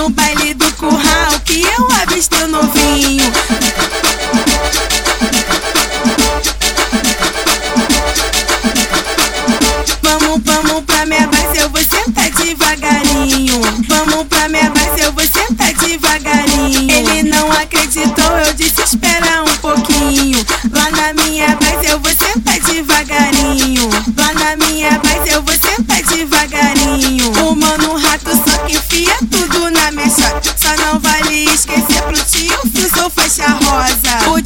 no baile do curral que eu avistei o novinho. Vamos, vamos pra minha base, eu vou sentar devagarinho. Vamos pra minha base, eu vou sentar devagarinho. Ele não acreditou, eu disse espera um pouquinho. Lá na minha base, eu vou sentar devagarinho. Lá na minha base,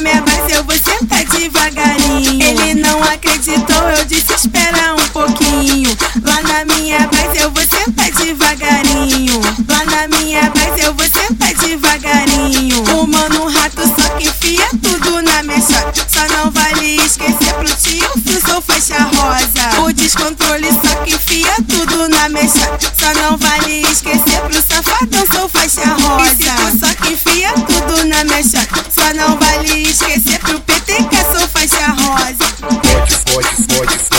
minha base, eu vou sentar devagarinho. Ele não acreditou, eu disse espera um pouquinho. Lá na minha base, eu vou sentar devagarinho. Lá na minha base, eu vou sentar devagarinho. O mano rato só que enfia tudo na minha. Só não vale esquecer pro tio que sou faixa rosa. O descontrole só que enfia tudo na minha. Só não vale esquecer pro safadão, sou faixa rosa.